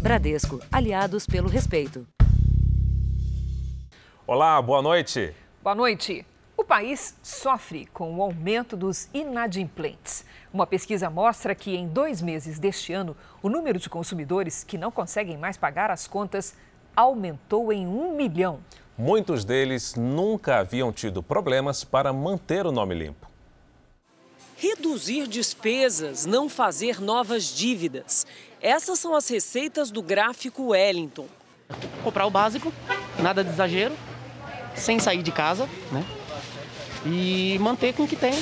Bradesco, aliados pelo respeito. Olá, boa noite. Boa noite. O país sofre com o aumento dos inadimplentes. Uma pesquisa mostra que em dois meses deste ano, o número de consumidores que não conseguem mais pagar as contas aumentou em um milhão. Muitos deles nunca haviam tido problemas para manter o nome limpo. Reduzir despesas, não fazer novas dívidas. Essas são as receitas do gráfico Wellington. Comprar o básico, nada de exagero, sem sair de casa, né? E manter com o que tem.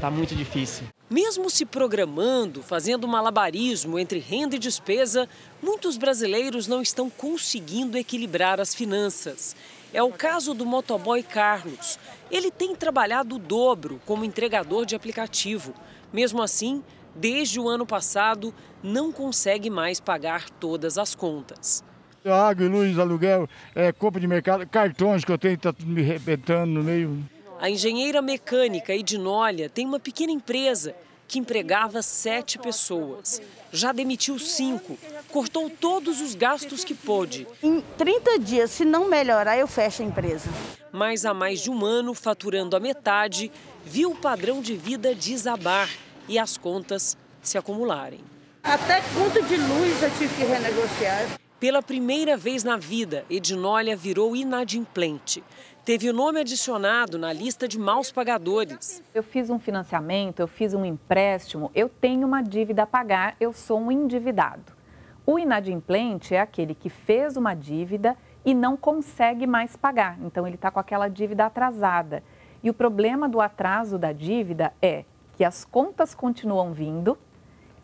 Tá muito difícil. Mesmo se programando, fazendo malabarismo entre renda e despesa, muitos brasileiros não estão conseguindo equilibrar as finanças. É o caso do motoboy Carlos. Ele tem trabalhado o dobro como entregador de aplicativo. Mesmo assim, desde o ano passado, não consegue mais pagar todas as contas. Água, luz, aluguel, é, compra de mercado, cartões que eu tenho, está me arrebentando no meio. A engenheira mecânica Edinólia tem uma pequena empresa que empregava sete pessoas. Já demitiu cinco, cortou todos os gastos que pôde. Em 30 dias, se não melhorar, eu fecho a empresa. Mas há mais de um ano, faturando a metade, viu o padrão de vida desabar e as contas se acumularem. Até conta de luz eu tive que renegociar. Pela primeira vez na vida, Edinólia virou inadimplente teve o nome adicionado na lista de maus pagadores. Eu fiz um financiamento, eu fiz um empréstimo, eu tenho uma dívida a pagar, eu sou um endividado. O inadimplente é aquele que fez uma dívida e não consegue mais pagar, então ele está com aquela dívida atrasada. E o problema do atraso da dívida é que as contas continuam vindo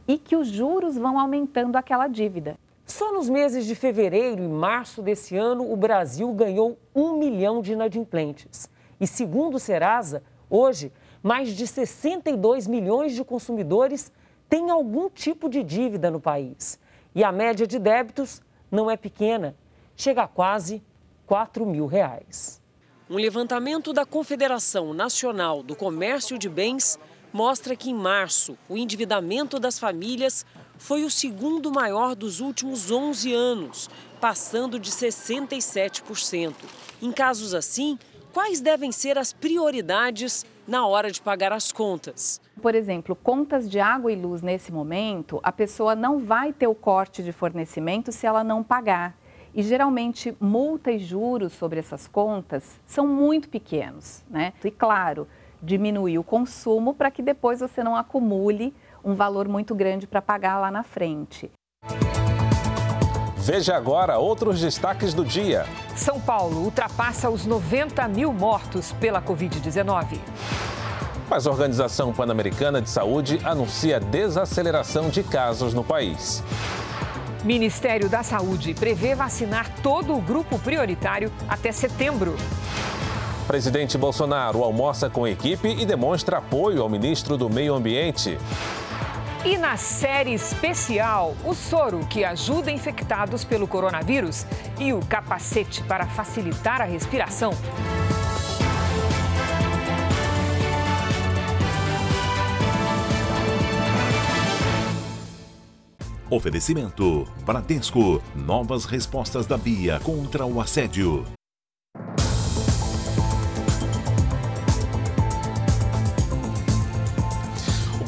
e que os juros vão aumentando aquela dívida. Só nos meses de fevereiro e março desse ano, o Brasil ganhou um milhão de inadimplentes. E segundo o Serasa, hoje, mais de 62 milhões de consumidores têm algum tipo de dívida no país. E a média de débitos não é pequena, chega a quase 4 mil reais. Um levantamento da Confederação Nacional do Comércio de Bens mostra que em março o endividamento das famílias foi o segundo maior dos últimos 11 anos, passando de 67%. Em casos assim, quais devem ser as prioridades na hora de pagar as contas? Por exemplo, contas de água e luz nesse momento, a pessoa não vai ter o corte de fornecimento se ela não pagar. E geralmente multa e juros sobre essas contas são muito pequenos, né? E claro, diminuir o consumo para que depois você não acumule um valor muito grande para pagar lá na frente. Veja agora outros destaques do dia. São Paulo ultrapassa os 90 mil mortos pela Covid-19. Mas a Organização Pan-Americana de Saúde anuncia desaceleração de casos no país. Ministério da Saúde prevê vacinar todo o grupo prioritário até setembro. Presidente Bolsonaro almoça com equipe e demonstra apoio ao ministro do Meio Ambiente. E na série especial, o soro que ajuda infectados pelo coronavírus e o capacete para facilitar a respiração. Oferecimento: Bradesco. Novas respostas da Bia contra o assédio.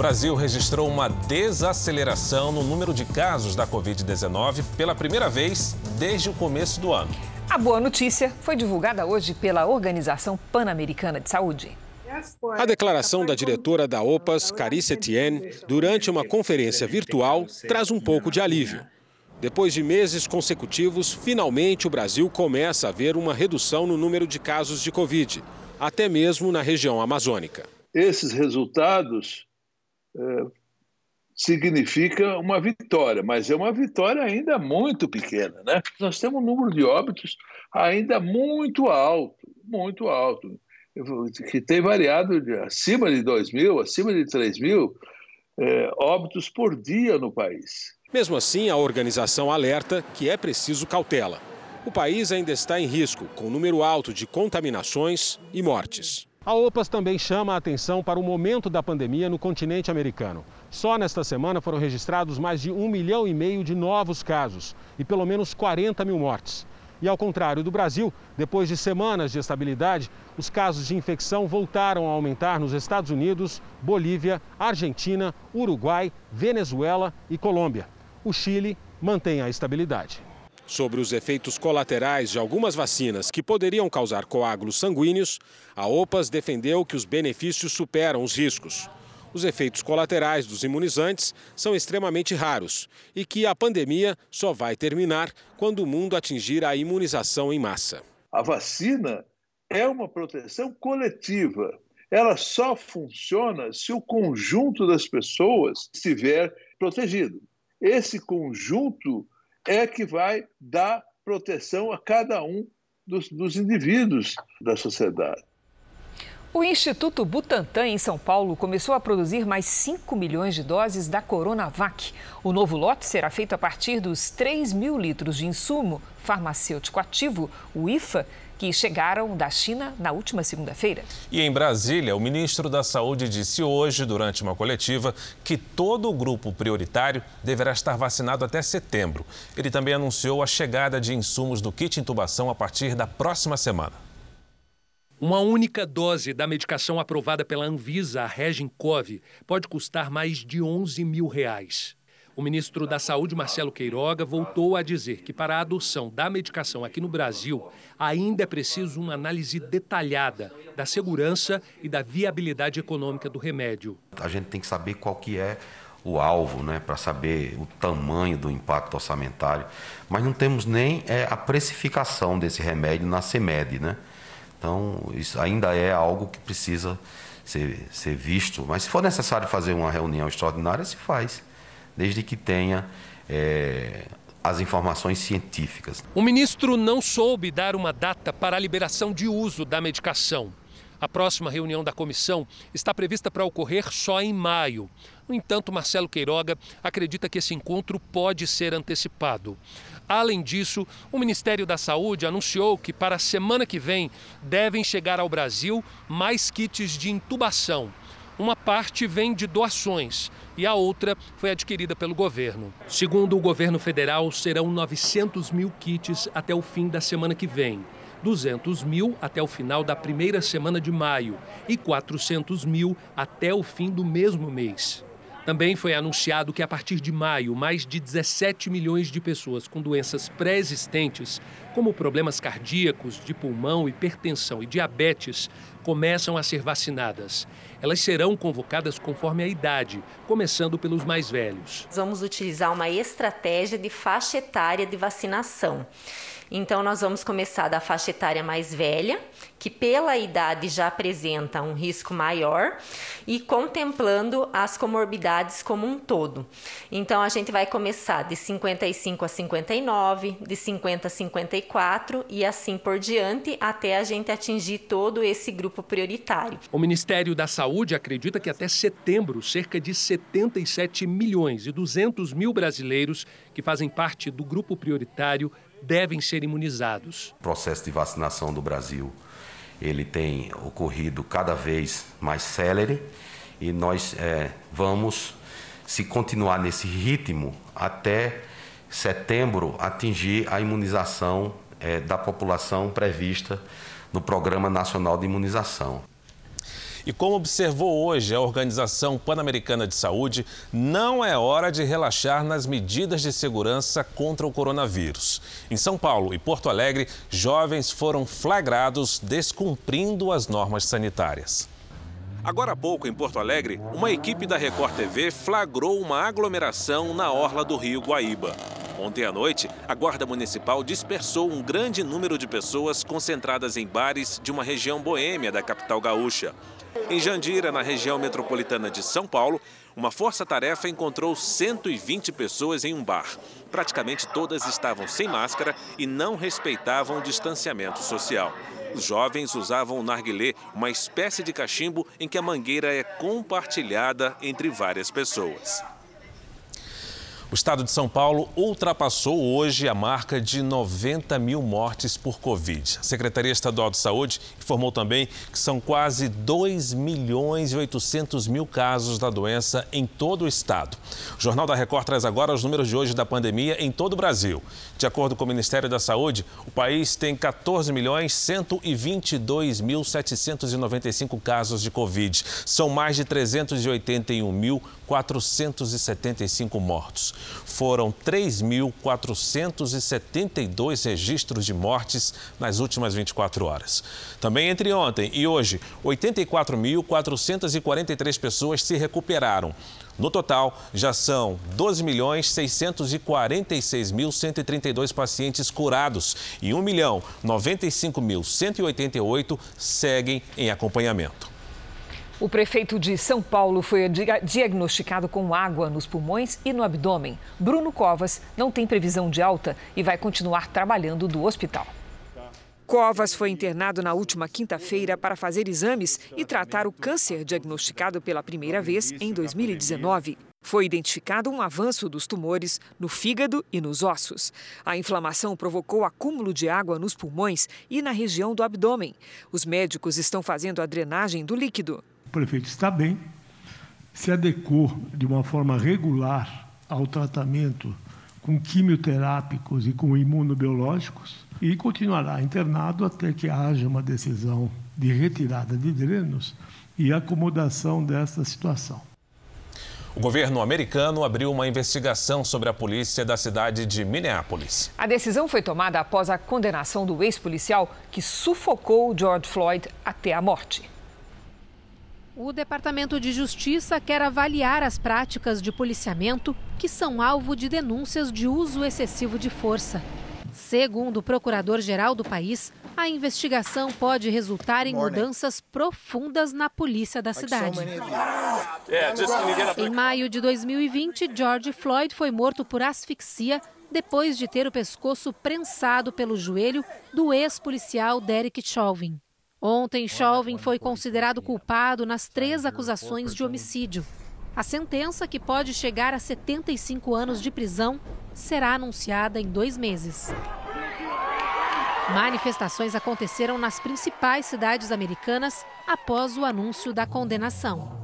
Brasil registrou uma desaceleração no número de casos da Covid-19 pela primeira vez desde o começo do ano. A boa notícia foi divulgada hoje pela Organização Pan-Americana de Saúde. A declaração da diretora da OPAS, Carice Etienne, durante uma conferência virtual, traz um pouco de alívio. Depois de meses consecutivos, finalmente o Brasil começa a ver uma redução no número de casos de Covid, até mesmo na região amazônica. Esses resultados significa uma vitória, mas é uma vitória ainda muito pequena. Né? Nós temos um número de óbitos ainda muito alto, muito alto, que tem variado de acima de 2 mil, acima de 3 mil é, óbitos por dia no país. Mesmo assim, a organização alerta que é preciso cautela. O país ainda está em risco, com número alto de contaminações e mortes. A OPAS também chama a atenção para o momento da pandemia no continente americano. Só nesta semana foram registrados mais de um milhão e meio de novos casos e pelo menos 40 mil mortes. E ao contrário do Brasil, depois de semanas de estabilidade, os casos de infecção voltaram a aumentar nos Estados Unidos, Bolívia, Argentina, Uruguai, Venezuela e Colômbia. O Chile mantém a estabilidade. Sobre os efeitos colaterais de algumas vacinas que poderiam causar coágulos sanguíneos, a OPAS defendeu que os benefícios superam os riscos. Os efeitos colaterais dos imunizantes são extremamente raros e que a pandemia só vai terminar quando o mundo atingir a imunização em massa. A vacina é uma proteção coletiva. Ela só funciona se o conjunto das pessoas estiver protegido. Esse conjunto é que vai dar proteção a cada um dos, dos indivíduos da sociedade. O Instituto Butantan, em São Paulo, começou a produzir mais 5 milhões de doses da Coronavac. O novo lote será feito a partir dos 3 mil litros de insumo farmacêutico ativo, o IFA, que chegaram da China na última segunda-feira. E em Brasília, o ministro da Saúde disse hoje, durante uma coletiva, que todo o grupo prioritário deverá estar vacinado até setembro. Ele também anunciou a chegada de insumos do kit intubação a partir da próxima semana. Uma única dose da medicação aprovada pela Anvisa, a Regincov, pode custar mais de 11 mil reais. O ministro da Saúde, Marcelo Queiroga, voltou a dizer que para a adoção da medicação aqui no Brasil, ainda é preciso uma análise detalhada da segurança e da viabilidade econômica do remédio. A gente tem que saber qual que é o alvo, né, para saber o tamanho do impacto orçamentário, mas não temos nem é, a precificação desse remédio na CEMED, né? Então, isso ainda é algo que precisa ser, ser visto, mas se for necessário fazer uma reunião extraordinária, se faz desde que tenha é, as informações científicas. O ministro não soube dar uma data para a liberação de uso da medicação. A próxima reunião da comissão está prevista para ocorrer só em maio. No entanto, Marcelo Queiroga acredita que esse encontro pode ser antecipado. Além disso, o Ministério da Saúde anunciou que para a semana que vem devem chegar ao Brasil mais kits de intubação. Uma parte vem de doações e a outra foi adquirida pelo governo. Segundo o governo federal, serão 900 mil kits até o fim da semana que vem. 200 mil até o final da primeira semana de maio e 400 mil até o fim do mesmo mês. Também foi anunciado que a partir de maio, mais de 17 milhões de pessoas com doenças pré-existentes, como problemas cardíacos, de pulmão, hipertensão e diabetes, começam a ser vacinadas. Elas serão convocadas conforme a idade, começando pelos mais velhos. Vamos utilizar uma estratégia de faixa etária de vacinação. Então, nós vamos começar da faixa etária mais velha, que pela idade já apresenta um risco maior, e contemplando as comorbidades como um todo. Então, a gente vai começar de 55 a 59, de 50 a 54 e assim por diante, até a gente atingir todo esse grupo prioritário. O Ministério da Saúde acredita que até setembro, cerca de 77 milhões e 200 mil brasileiros que fazem parte do grupo prioritário devem ser imunizados. O processo de vacinação do Brasil ele tem ocorrido cada vez mais célere e nós é, vamos, se continuar nesse ritmo, até setembro atingir a imunização é, da população prevista no Programa Nacional de Imunização. E como observou hoje a Organização Pan-Americana de Saúde, não é hora de relaxar nas medidas de segurança contra o coronavírus. Em São Paulo e Porto Alegre, jovens foram flagrados descumprindo as normas sanitárias. Agora há pouco, em Porto Alegre, uma equipe da Record TV flagrou uma aglomeração na orla do rio Guaíba. Ontem à noite, a Guarda Municipal dispersou um grande número de pessoas concentradas em bares de uma região boêmia da capital gaúcha. Em Jandira, na região metropolitana de São Paulo, uma força-tarefa encontrou 120 pessoas em um bar. Praticamente todas estavam sem máscara e não respeitavam o distanciamento social. Os jovens usavam o narguilé, uma espécie de cachimbo em que a mangueira é compartilhada entre várias pessoas. O estado de São Paulo ultrapassou hoje a marca de 90 mil mortes por Covid. A Secretaria Estadual de Saúde informou também que são quase 2 milhões e 800 mil casos da doença em todo o estado. O Jornal da Record traz agora os números de hoje da pandemia em todo o Brasil. De acordo com o Ministério da Saúde, o país tem 14 milhões 122 mil 795 casos de Covid. São mais de 381 mil 475 mortos. Foram 3.472 registros de mortes nas últimas 24 horas. Também entre ontem e hoje, 84.443 pessoas se recuperaram. No total, já são 12.646.132 pacientes curados e 1.095.188 seguem em acompanhamento. O prefeito de São Paulo foi diagnosticado com água nos pulmões e no abdômen. Bruno Covas não tem previsão de alta e vai continuar trabalhando do hospital. Covas foi internado na última quinta-feira para fazer exames e tratar o câncer diagnosticado pela primeira vez em 2019. Foi identificado um avanço dos tumores no fígado e nos ossos. A inflamação provocou acúmulo de água nos pulmões e na região do abdômen. Os médicos estão fazendo a drenagem do líquido. O prefeito está bem, se adequou de uma forma regular ao tratamento com quimioterápicos e com imunobiológicos e continuará internado até que haja uma decisão de retirada de drenos e acomodação desta situação. O governo americano abriu uma investigação sobre a polícia da cidade de Minneapolis. A decisão foi tomada após a condenação do ex-policial que sufocou George Floyd até a morte. O Departamento de Justiça quer avaliar as práticas de policiamento que são alvo de denúncias de uso excessivo de força. Segundo o procurador-geral do país, a investigação pode resultar em mudanças profundas na polícia da cidade. Em maio de 2020, George Floyd foi morto por asfixia depois de ter o pescoço prensado pelo joelho do ex-policial Derek Chauvin. Ontem, Chauvin foi considerado culpado nas três acusações de homicídio. A sentença, que pode chegar a 75 anos de prisão, será anunciada em dois meses. Manifestações aconteceram nas principais cidades americanas após o anúncio da condenação.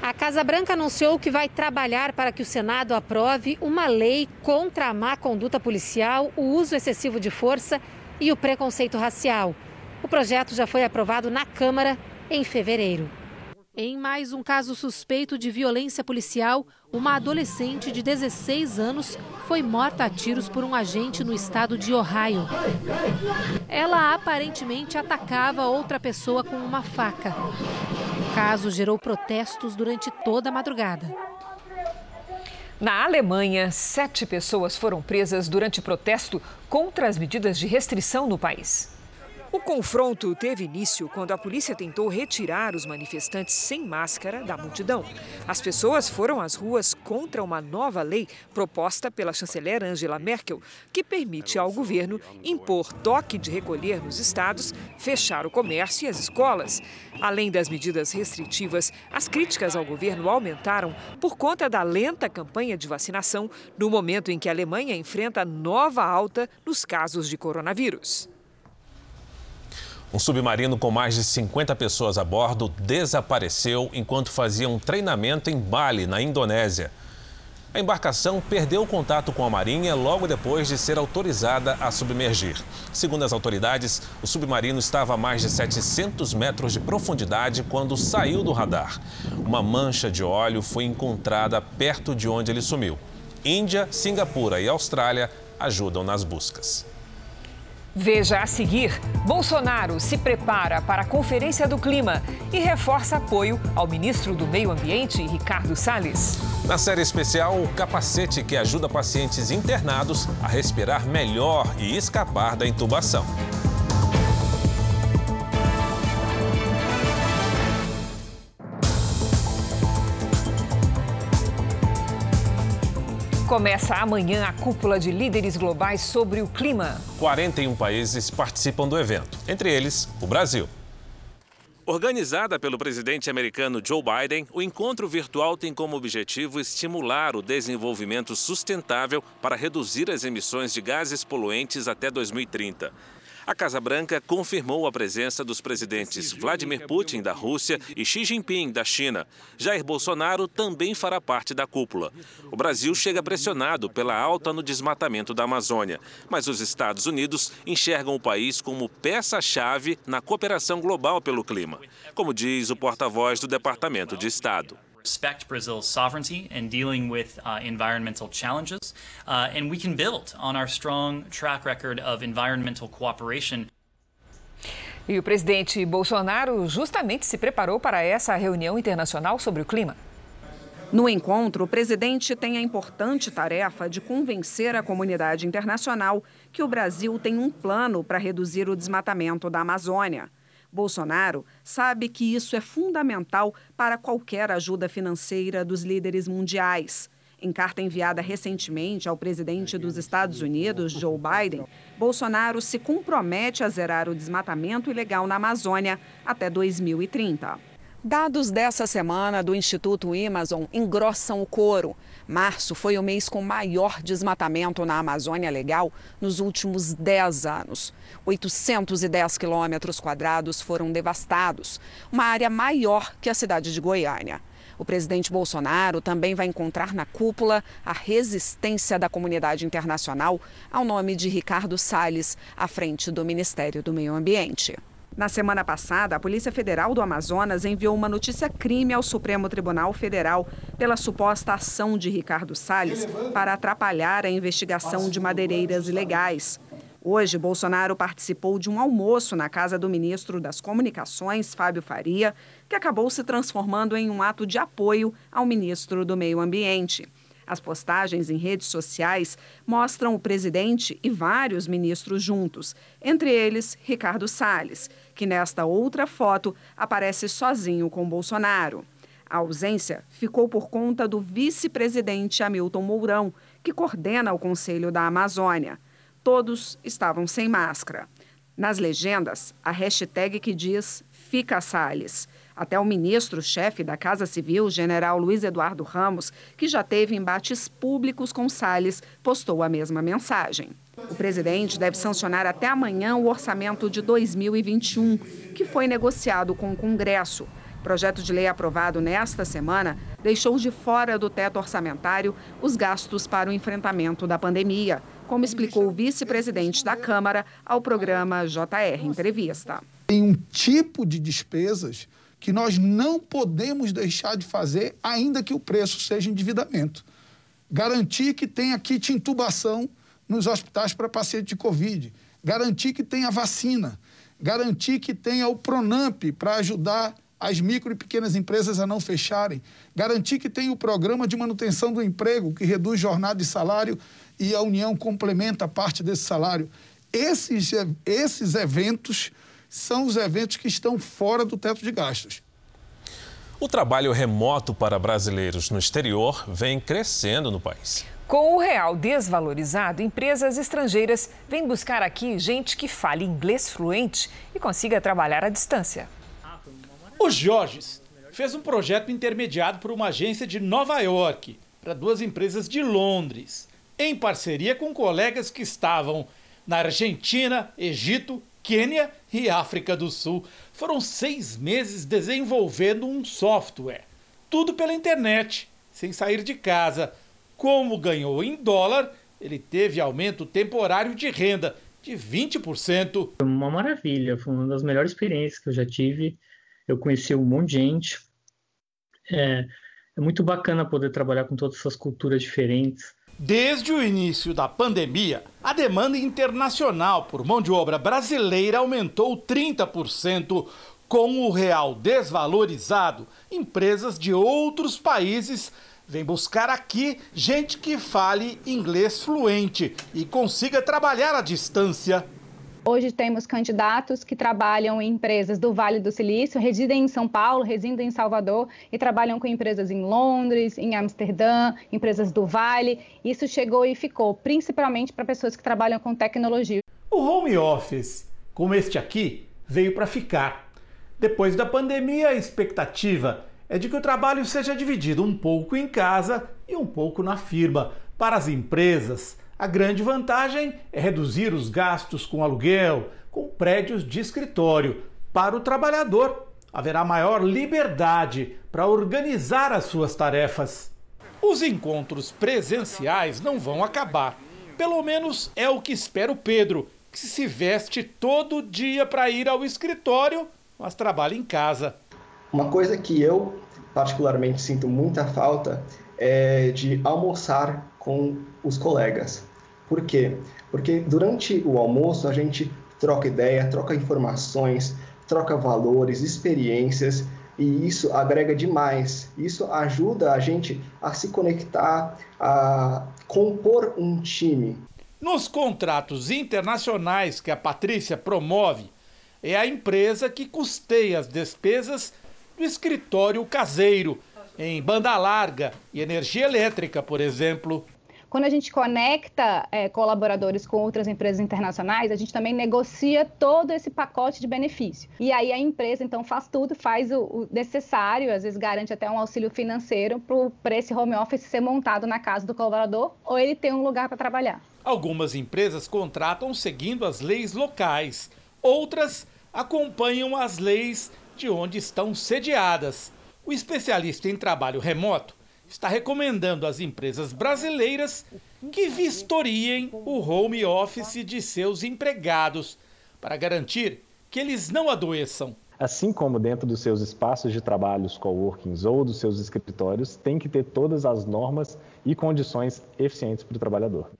A Casa Branca anunciou que vai trabalhar para que o Senado aprove uma lei contra a má conduta policial, o uso excessivo de força e o preconceito racial. O projeto já foi aprovado na Câmara em fevereiro. Em mais um caso suspeito de violência policial, uma adolescente de 16 anos foi morta a tiros por um agente no estado de Ohio. Ela aparentemente atacava outra pessoa com uma faca. O caso gerou protestos durante toda a madrugada. Na Alemanha, sete pessoas foram presas durante protesto contra as medidas de restrição no país. O confronto teve início quando a polícia tentou retirar os manifestantes sem máscara da multidão. As pessoas foram às ruas contra uma nova lei proposta pela chanceler Angela Merkel, que permite ao governo impor toque de recolher nos estados, fechar o comércio e as escolas. Além das medidas restritivas, as críticas ao governo aumentaram por conta da lenta campanha de vacinação no momento em que a Alemanha enfrenta nova alta nos casos de coronavírus. Um submarino com mais de 50 pessoas a bordo desapareceu enquanto fazia um treinamento em Bali, na Indonésia. A embarcação perdeu contato com a Marinha logo depois de ser autorizada a submergir. Segundo as autoridades, o submarino estava a mais de 700 metros de profundidade quando saiu do radar. Uma mancha de óleo foi encontrada perto de onde ele sumiu. Índia, Singapura e Austrália ajudam nas buscas. Veja a seguir: Bolsonaro se prepara para a Conferência do Clima e reforça apoio ao ministro do Meio Ambiente, Ricardo Salles. Na série especial, o capacete que ajuda pacientes internados a respirar melhor e escapar da intubação. Começa amanhã a cúpula de líderes globais sobre o clima. 41 países participam do evento, entre eles o Brasil. Organizada pelo presidente americano Joe Biden, o encontro virtual tem como objetivo estimular o desenvolvimento sustentável para reduzir as emissões de gases poluentes até 2030. A Casa Branca confirmou a presença dos presidentes Vladimir Putin, da Rússia, e Xi Jinping, da China. Jair Bolsonaro também fará parte da cúpula. O Brasil chega pressionado pela alta no desmatamento da Amazônia, mas os Estados Unidos enxergam o país como peça-chave na cooperação global pelo clima, como diz o porta-voz do Departamento de Estado. Respect Brazil's sovereignty and dealing with uh, environmental challenges, uh, and we can build on our strong track record of environmental cooperation. E o presidente Bolsonaro justamente se preparou para essa reunião internacional sobre o clima. No encontro, o presidente tem a importante tarefa de convencer a comunidade internacional que o Brasil tem um plano para reduzir o desmatamento da Amazônia. Bolsonaro sabe que isso é fundamental para qualquer ajuda financeira dos líderes mundiais. Em carta enviada recentemente ao presidente dos Estados Unidos, Joe Biden, Bolsonaro se compromete a zerar o desmatamento ilegal na Amazônia até 2030. Dados dessa semana do Instituto Amazon engrossam o coro. Março foi o mês com maior desmatamento na Amazônia Legal nos últimos 10 anos. 810 quilômetros quadrados foram devastados, uma área maior que a cidade de Goiânia. O presidente Bolsonaro também vai encontrar na cúpula a resistência da comunidade internacional ao nome de Ricardo Salles, à frente do Ministério do Meio Ambiente. Na semana passada, a Polícia Federal do Amazonas enviou uma notícia-crime ao Supremo Tribunal Federal pela suposta ação de Ricardo Salles para atrapalhar a investigação de madeireiras ilegais. Hoje, Bolsonaro participou de um almoço na casa do ministro das Comunicações, Fábio Faria, que acabou se transformando em um ato de apoio ao ministro do Meio Ambiente. As postagens em redes sociais mostram o presidente e vários ministros juntos, entre eles Ricardo Salles, que nesta outra foto aparece sozinho com Bolsonaro. A ausência ficou por conta do vice-presidente Hamilton Mourão, que coordena o Conselho da Amazônia. Todos estavam sem máscara. Nas legendas, a hashtag que diz Fica Salles. Até o ministro-chefe da Casa Civil, general Luiz Eduardo Ramos, que já teve embates públicos com Salles, postou a mesma mensagem. O presidente deve sancionar até amanhã o orçamento de 2021, que foi negociado com o Congresso. Projeto de lei aprovado nesta semana deixou de fora do teto orçamentário os gastos para o enfrentamento da pandemia, como explicou o vice-presidente da Câmara ao programa JR Entrevista. Tem um tipo de despesas que nós não podemos deixar de fazer, ainda que o preço seja endividamento. Garantir que tenha kit intubação nos hospitais para paciente de Covid, garantir que tenha vacina, garantir que tenha o Pronamp para ajudar as micro e pequenas empresas a não fecharem, garantir que tenha o programa de manutenção do emprego, que reduz jornada e salário e a União complementa parte desse salário. Esses, esses eventos são os eventos que estão fora do teto de gastos. O trabalho remoto para brasileiros no exterior vem crescendo no país. Com o real desvalorizado, empresas estrangeiras vêm buscar aqui gente que fale inglês fluente e consiga trabalhar à distância. O Jorges fez um projeto intermediado por uma agência de Nova York para duas empresas de Londres, em parceria com colegas que estavam na Argentina, Egito Quênia e África do Sul. Foram seis meses desenvolvendo um software. Tudo pela internet, sem sair de casa. Como ganhou em dólar, ele teve aumento temporário de renda de 20%. Foi uma maravilha, foi uma das melhores experiências que eu já tive. Eu conheci um monte de gente. É, é muito bacana poder trabalhar com todas essas culturas diferentes. Desde o início da pandemia, a demanda internacional por mão de obra brasileira aumentou 30%. Com o real desvalorizado, empresas de outros países vêm buscar aqui gente que fale inglês fluente e consiga trabalhar à distância. Hoje temos candidatos que trabalham em empresas do Vale do Silício, residem em São Paulo, residem em Salvador e trabalham com empresas em Londres, em Amsterdã, empresas do Vale. Isso chegou e ficou, principalmente para pessoas que trabalham com tecnologia. O home office, como este aqui, veio para ficar. Depois da pandemia, a expectativa é de que o trabalho seja dividido um pouco em casa e um pouco na firma. Para as empresas, a grande vantagem é reduzir os gastos com aluguel, com prédios de escritório. Para o trabalhador, haverá maior liberdade para organizar as suas tarefas. Os encontros presenciais não vão acabar. Pelo menos é o que espera o Pedro, que se veste todo dia para ir ao escritório, mas trabalha em casa. Uma coisa que eu particularmente sinto muita falta é de almoçar com os colegas. Por quê? Porque durante o almoço a gente troca ideia, troca informações, troca valores, experiências e isso agrega demais. Isso ajuda a gente a se conectar, a compor um time. Nos contratos internacionais que a Patrícia promove, é a empresa que custeia as despesas do escritório caseiro, em banda larga e energia elétrica, por exemplo. Quando a gente conecta é, colaboradores com outras empresas internacionais, a gente também negocia todo esse pacote de benefício. E aí a empresa, então, faz tudo, faz o, o necessário, às vezes garante até um auxílio financeiro para esse home office ser montado na casa do colaborador ou ele ter um lugar para trabalhar. Algumas empresas contratam seguindo as leis locais, outras acompanham as leis de onde estão sediadas. O especialista em trabalho remoto está recomendando às empresas brasileiras que vistoriem o home office de seus empregados para garantir que eles não adoeçam. Assim como dentro dos seus espaços de trabalho, os coworkings ou dos seus escritórios, tem que ter todas as normas e condições eficientes para o trabalhador.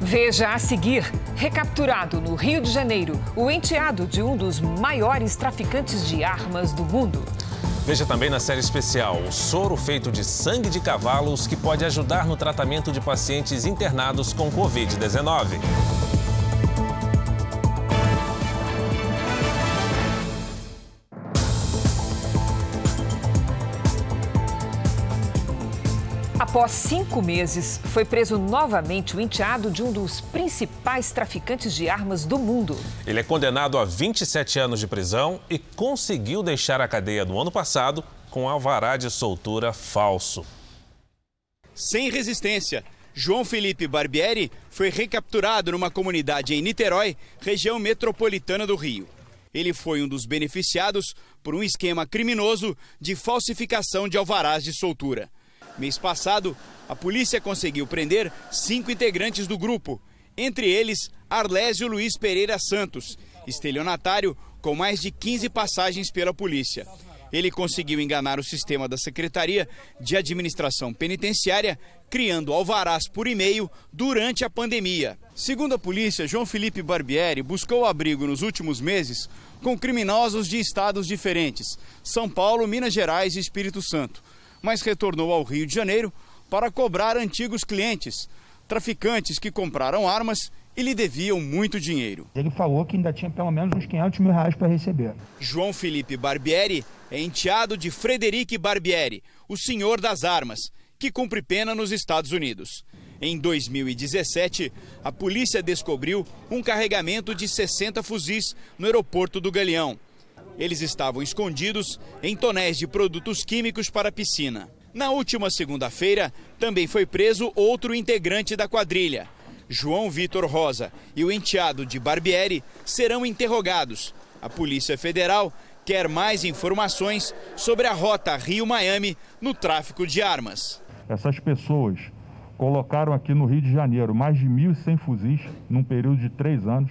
Veja a seguir: recapturado no Rio de Janeiro, o enteado de um dos maiores traficantes de armas do mundo. Veja também na série especial o soro feito de sangue de cavalos que pode ajudar no tratamento de pacientes internados com Covid-19. Após cinco meses, foi preso novamente o enteado de um dos principais traficantes de armas do mundo. Ele é condenado a 27 anos de prisão e conseguiu deixar a cadeia no ano passado com alvará de soltura falso. Sem resistência, João Felipe Barbieri foi recapturado numa comunidade em Niterói, região metropolitana do Rio. Ele foi um dos beneficiados por um esquema criminoso de falsificação de alvarás de soltura. Mês passado, a polícia conseguiu prender cinco integrantes do grupo, entre eles Arlésio Luiz Pereira Santos, estelionatário com mais de 15 passagens pela polícia. Ele conseguiu enganar o sistema da Secretaria de Administração Penitenciária, criando alvarás por e-mail durante a pandemia. Segundo a polícia, João Felipe Barbieri buscou abrigo nos últimos meses com criminosos de estados diferentes: São Paulo, Minas Gerais e Espírito Santo mas retornou ao Rio de Janeiro para cobrar antigos clientes, traficantes que compraram armas e lhe deviam muito dinheiro. Ele falou que ainda tinha pelo menos uns 500 mil reais para receber. João Felipe Barbieri é enteado de Frederic Barbieri, o senhor das armas, que cumpre pena nos Estados Unidos. Em 2017, a polícia descobriu um carregamento de 60 fuzis no aeroporto do Galeão. Eles estavam escondidos em tonéis de produtos químicos para a piscina. Na última segunda-feira, também foi preso outro integrante da quadrilha. João Vitor Rosa e o enteado de Barbieri serão interrogados. A Polícia Federal quer mais informações sobre a rota Rio-Miami no tráfico de armas. Essas pessoas colocaram aqui no Rio de Janeiro mais de 1.100 fuzis num período de três anos,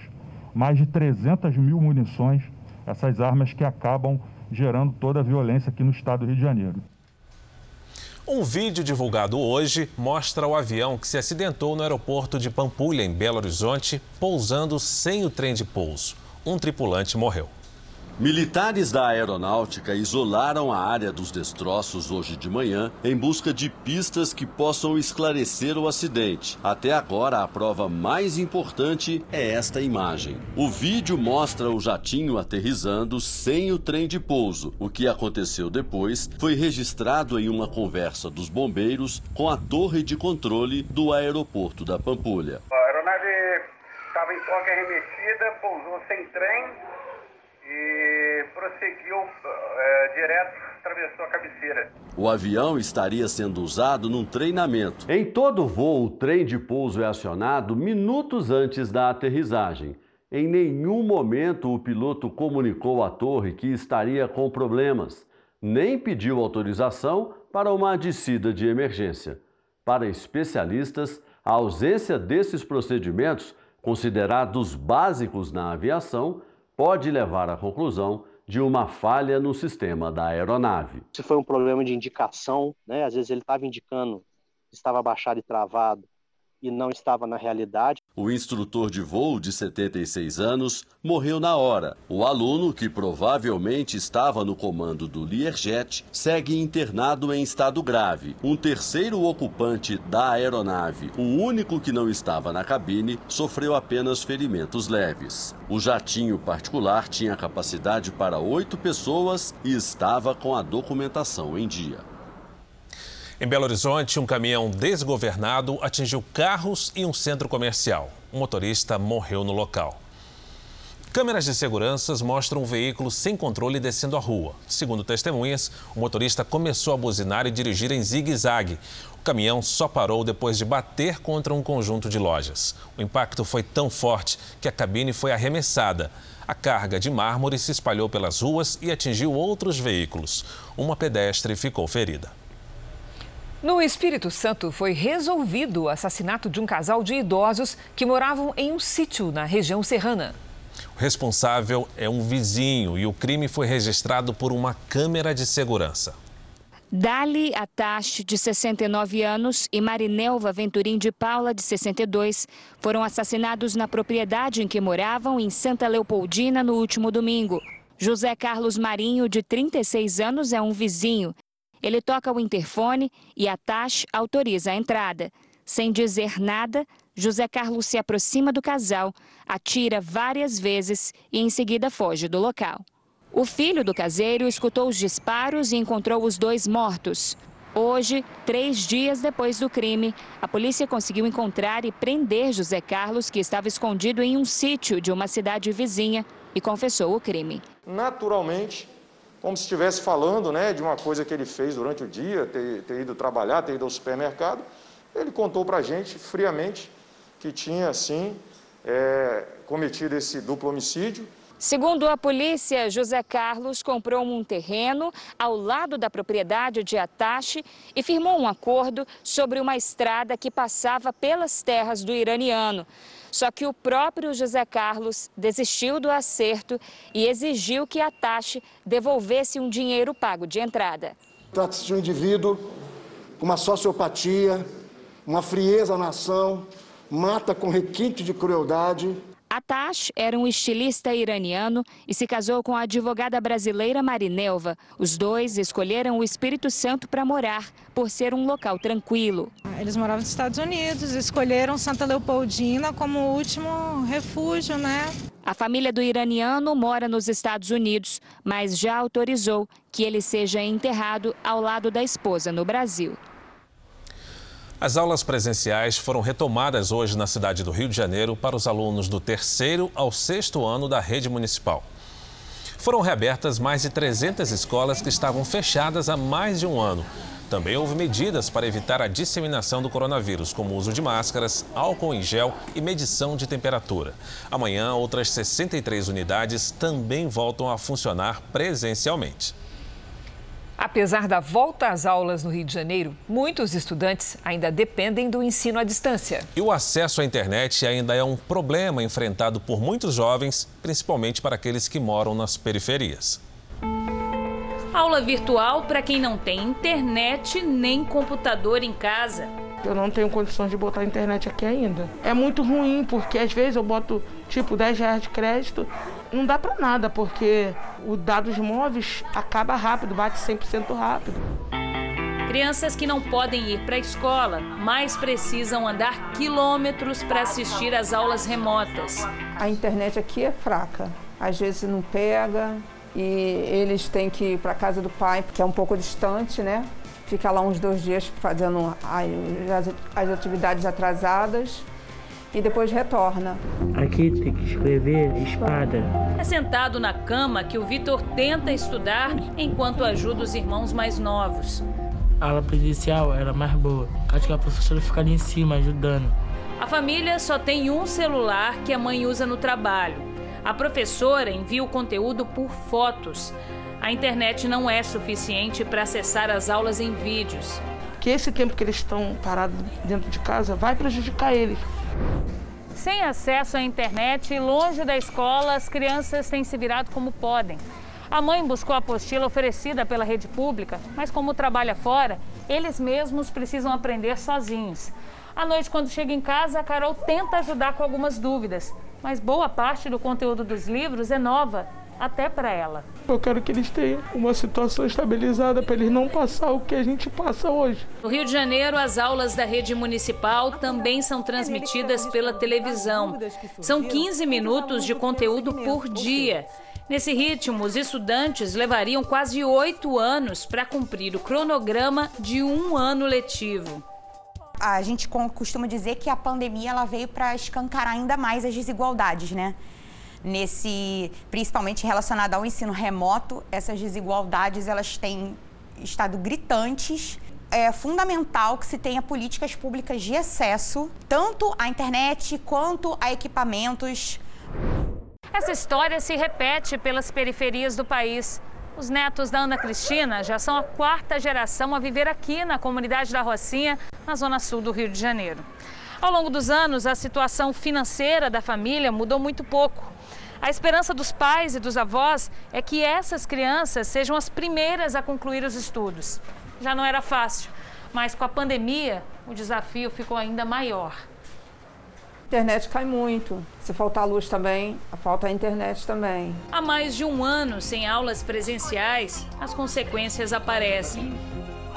mais de 300 mil munições essas armas que acabam gerando toda a violência aqui no estado do Rio de Janeiro. Um vídeo divulgado hoje mostra o avião que se acidentou no aeroporto de Pampulha, em Belo Horizonte, pousando sem o trem de pouso. Um tripulante morreu. Militares da aeronáutica isolaram a área dos destroços hoje de manhã em busca de pistas que possam esclarecer o acidente. Até agora, a prova mais importante é esta imagem. O vídeo mostra o jatinho aterrizando sem o trem de pouso. O que aconteceu depois foi registrado em uma conversa dos bombeiros com a torre de controle do aeroporto da Pampulha. A aeronave estava em toque arremessida, pousou sem trem e prosseguiu é, direto, atravessou a cabeceira. O avião estaria sendo usado num treinamento. Em todo voo, o trem de pouso é acionado minutos antes da aterrissagem. Em nenhum momento o piloto comunicou à torre que estaria com problemas, nem pediu autorização para uma descida de emergência. Para especialistas, a ausência desses procedimentos, considerados básicos na aviação, pode levar à conclusão de uma falha no sistema da aeronave. Se foi um problema de indicação, né? às vezes ele estava indicando que estava baixado e travado, e não estava na realidade. O instrutor de voo, de 76 anos, morreu na hora. O aluno, que provavelmente estava no comando do Learjet, segue internado em estado grave. Um terceiro ocupante da aeronave, o único que não estava na cabine, sofreu apenas ferimentos leves. O jatinho particular tinha capacidade para oito pessoas e estava com a documentação em dia. Em Belo Horizonte, um caminhão desgovernado atingiu carros e um centro comercial. O motorista morreu no local. Câmeras de segurança mostram um veículo sem controle descendo a rua. Segundo testemunhas, o motorista começou a buzinar e dirigir em zigue-zague. O caminhão só parou depois de bater contra um conjunto de lojas. O impacto foi tão forte que a cabine foi arremessada. A carga de mármore se espalhou pelas ruas e atingiu outros veículos. Uma pedestre ficou ferida. No Espírito Santo foi resolvido o assassinato de um casal de idosos que moravam em um sítio na região serrana. O responsável é um vizinho e o crime foi registrado por uma câmera de segurança. Dali Atache, de 69 anos, e Marinelva Venturim de Paula, de 62, foram assassinados na propriedade em que moravam, em Santa Leopoldina, no último domingo. José Carlos Marinho, de 36 anos, é um vizinho ele toca o interfone e a Tash autoriza a entrada. Sem dizer nada, José Carlos se aproxima do casal, atira várias vezes e em seguida foge do local. O filho do caseiro escutou os disparos e encontrou os dois mortos. Hoje, três dias depois do crime, a polícia conseguiu encontrar e prender José Carlos, que estava escondido em um sítio de uma cidade vizinha, e confessou o crime. Naturalmente, como se estivesse falando né, de uma coisa que ele fez durante o dia, ter, ter ido trabalhar, ter ido ao supermercado. Ele contou para a gente, friamente, que tinha, sim, é, cometido esse duplo homicídio. Segundo a polícia, José Carlos comprou um terreno ao lado da propriedade de Atache e firmou um acordo sobre uma estrada que passava pelas terras do iraniano. Só que o próprio José Carlos desistiu do acerto e exigiu que a taxa devolvesse um dinheiro pago de entrada. Trata-se de um indivíduo com uma sociopatia, uma frieza na ação, mata com requinte de crueldade Atash era um estilista iraniano e se casou com a advogada brasileira Marinelva. Os dois escolheram o Espírito Santo para morar, por ser um local tranquilo. Eles moravam nos Estados Unidos, escolheram Santa Leopoldina como último refúgio, né? A família do iraniano mora nos Estados Unidos, mas já autorizou que ele seja enterrado ao lado da esposa no Brasil. As aulas presenciais foram retomadas hoje na cidade do Rio de Janeiro para os alunos do terceiro ao sexto ano da rede municipal. Foram reabertas mais de 300 escolas que estavam fechadas há mais de um ano. Também houve medidas para evitar a disseminação do coronavírus, como o uso de máscaras, álcool em gel e medição de temperatura. Amanhã, outras 63 unidades também voltam a funcionar presencialmente. Apesar da volta às aulas no Rio de Janeiro, muitos estudantes ainda dependem do ensino à distância. E o acesso à internet ainda é um problema enfrentado por muitos jovens, principalmente para aqueles que moram nas periferias. Aula virtual para quem não tem internet nem computador em casa. Eu não tenho condições de botar a internet aqui ainda. É muito ruim, porque às vezes eu boto tipo 10 reais de crédito, não dá para nada, porque o dados móveis acaba rápido, bate 100% rápido. Crianças que não podem ir para a escola, mas precisam andar quilômetros para assistir às aulas remotas. A internet aqui é fraca, às vezes não pega e eles têm que ir para a casa do pai, porque é um pouco distante, né? Fica lá uns dois dias fazendo as atividades atrasadas e depois retorna. Aqui tem que escrever espada. É sentado na cama que o Vitor tenta estudar enquanto ajuda os irmãos mais novos. A aula presencial era mais boa. Acho que a professora fica ali em cima ajudando. A família só tem um celular que a mãe usa no trabalho. A professora envia o conteúdo por fotos. A internet não é suficiente para acessar as aulas em vídeos. Que esse tempo que eles estão parados dentro de casa vai prejudicar eles. Sem acesso à internet e longe da escola, as crianças têm se virado como podem. A mãe buscou a apostila oferecida pela rede pública, mas como trabalha fora, eles mesmos precisam aprender sozinhos. À noite, quando chega em casa, a Carol tenta ajudar com algumas dúvidas, mas boa parte do conteúdo dos livros é nova, até para ela. Eu quero que eles tenham uma situação estabilizada para eles não passar o que a gente passa hoje. No Rio de Janeiro, as aulas da rede municipal também são transmitidas pela televisão. São 15 minutos de conteúdo por dia. Nesse ritmo, os estudantes levariam quase oito anos para cumprir o cronograma de um ano letivo. A gente costuma dizer que a pandemia ela veio para escancarar ainda mais as desigualdades, né? Nesse, principalmente relacionado ao ensino remoto, essas desigualdades elas têm estado gritantes. É fundamental que se tenha políticas públicas de acesso, tanto à internet quanto a equipamentos. Essa história se repete pelas periferias do país. Os netos da Ana Cristina já são a quarta geração a viver aqui na comunidade da Rocinha, na zona sul do Rio de Janeiro. Ao longo dos anos, a situação financeira da família mudou muito pouco. A esperança dos pais e dos avós é que essas crianças sejam as primeiras a concluir os estudos. Já não era fácil, mas com a pandemia o desafio ficou ainda maior. A internet cai muito. Se faltar luz também, falta a internet também. Há mais de um ano sem aulas presenciais, as consequências aparecem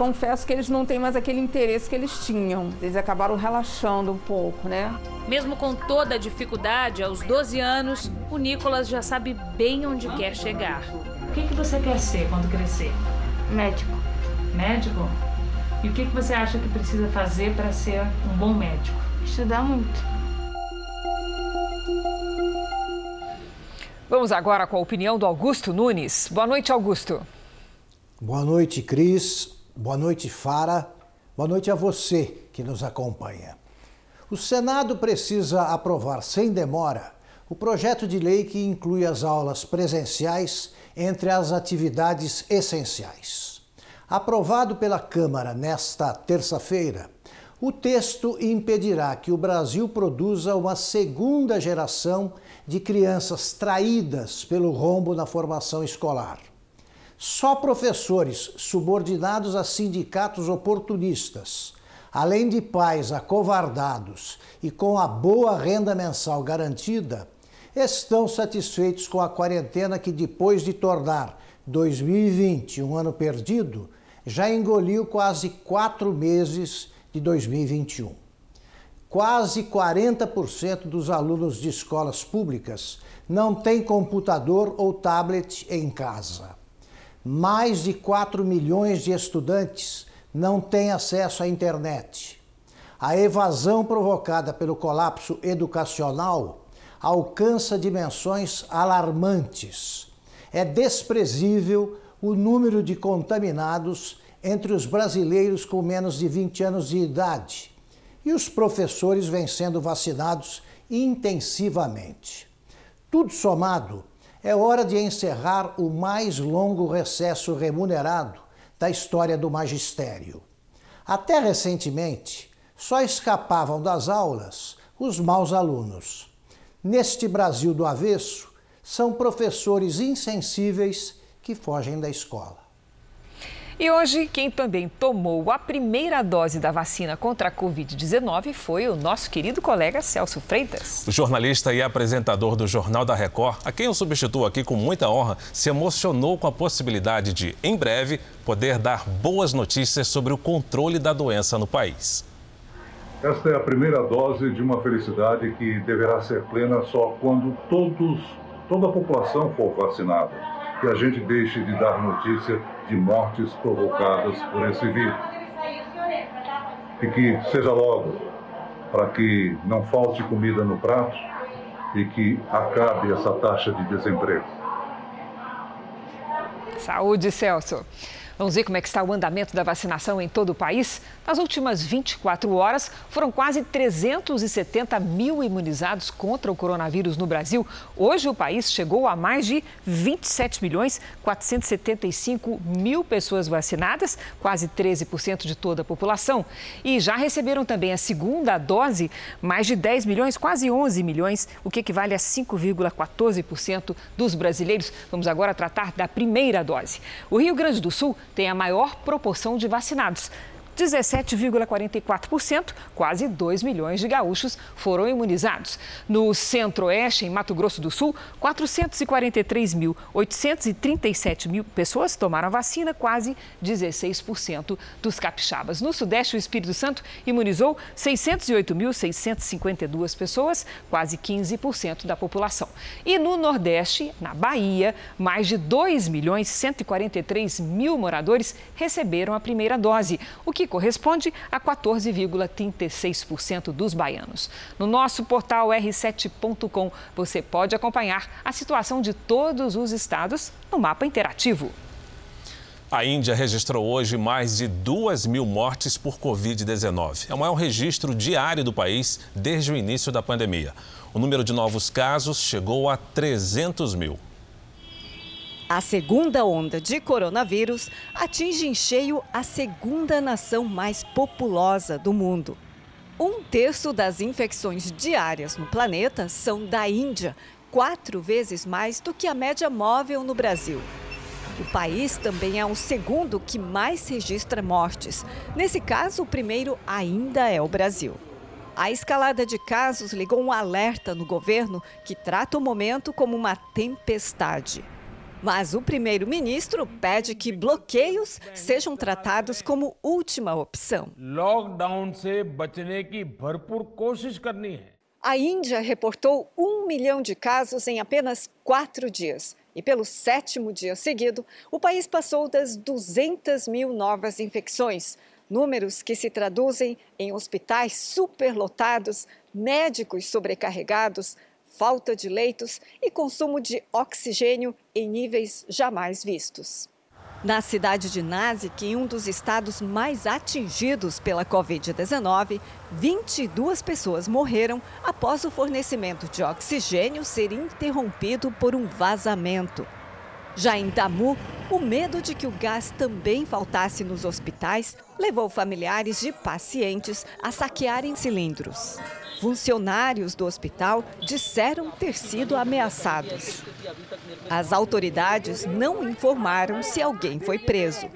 confesso que eles não têm mais aquele interesse que eles tinham. Eles acabaram relaxando um pouco, né? Mesmo com toda a dificuldade, aos 12 anos, o Nicolas já sabe bem onde quer chegar. O que, que você quer ser quando crescer? Médico. Médico? E o que, que você acha que precisa fazer para ser um bom médico? Estudar muito. Vamos agora com a opinião do Augusto Nunes. Boa noite, Augusto. Boa noite, Cris. Boa noite, Fara. Boa noite a você que nos acompanha. O Senado precisa aprovar sem demora o projeto de lei que inclui as aulas presenciais entre as atividades essenciais. Aprovado pela Câmara nesta terça-feira, o texto impedirá que o Brasil produza uma segunda geração de crianças traídas pelo rombo na formação escolar. Só professores subordinados a sindicatos oportunistas, além de pais acovardados e com a boa renda mensal garantida, estão satisfeitos com a quarentena que, depois de tornar 2020 um ano perdido, já engoliu quase quatro meses de 2021. Quase 40% dos alunos de escolas públicas não têm computador ou tablet em casa. Mais de 4 milhões de estudantes não têm acesso à internet. A evasão provocada pelo colapso educacional alcança dimensões alarmantes. É desprezível o número de contaminados entre os brasileiros com menos de 20 anos de idade e os professores vêm sendo vacinados intensivamente. Tudo somado, é hora de encerrar o mais longo recesso remunerado da história do magistério. Até recentemente, só escapavam das aulas os maus alunos. Neste Brasil do avesso, são professores insensíveis que fogem da escola. E hoje, quem também tomou a primeira dose da vacina contra a Covid-19 foi o nosso querido colega Celso Freitas. O jornalista e apresentador do Jornal da Record, a quem eu substituo aqui com muita honra, se emocionou com a possibilidade de, em breve, poder dar boas notícias sobre o controle da doença no país. Esta é a primeira dose de uma felicidade que deverá ser plena só quando todos, toda a população for vacinada que a gente deixe de dar notícia de mortes provocadas por esse vírus. E que seja logo para que não falte comida no prato e que acabe essa taxa de desemprego. Saúde, Celso. Vamos ver como é que está o andamento da vacinação em todo o país? Nas últimas 24 horas, foram quase 370 mil imunizados contra o coronavírus no Brasil. Hoje, o país chegou a mais de 27 milhões 475 mil pessoas vacinadas, quase 13% de toda a população. E já receberam também a segunda dose, mais de 10 milhões, quase 11 milhões, o que equivale a 5,14% dos brasileiros. Vamos agora tratar da primeira dose. O Rio Grande do Sul tem a maior proporção de vacinados. 17,44%, quase 2 milhões de gaúchos foram imunizados. No Centro-Oeste, em Mato Grosso do Sul, 443.837 mil pessoas tomaram a vacina, quase 16% dos capixabas. No Sudeste, o Espírito Santo imunizou 608.652 pessoas, quase 15% da população. E no Nordeste, na Bahia, mais de 2 milhões 143 mil moradores receberam a primeira dose, o que corresponde a 14,36% dos baianos. No nosso portal r7.com você pode acompanhar a situação de todos os estados no mapa interativo. A Índia registrou hoje mais de 2 mil mortes por Covid-19. É o maior registro diário do país desde o início da pandemia. O número de novos casos chegou a 300 mil. A segunda onda de coronavírus atinge em cheio a segunda nação mais populosa do mundo. Um terço das infecções diárias no planeta são da Índia, quatro vezes mais do que a média móvel no Brasil. O país também é o segundo que mais registra mortes. Nesse caso, o primeiro ainda é o Brasil. A escalada de casos ligou um alerta no governo que trata o momento como uma tempestade. Mas o primeiro-ministro pede que bloqueios sejam tratados como última opção. A Índia reportou um milhão de casos em apenas quatro dias. E pelo sétimo dia seguido, o país passou das 200 mil novas infecções. Números que se traduzem em hospitais superlotados, médicos sobrecarregados, falta de leitos e consumo de oxigênio em níveis jamais vistos. Na cidade de Nashik, em um dos estados mais atingidos pela Covid-19, 22 pessoas morreram após o fornecimento de oxigênio ser interrompido por um vazamento. Já em Damu, o medo de que o gás também faltasse nos hospitais levou familiares de pacientes a saquearem cilindros. Funcionários do hospital disseram ter sido ameaçados. As autoridades não informaram se alguém foi preso.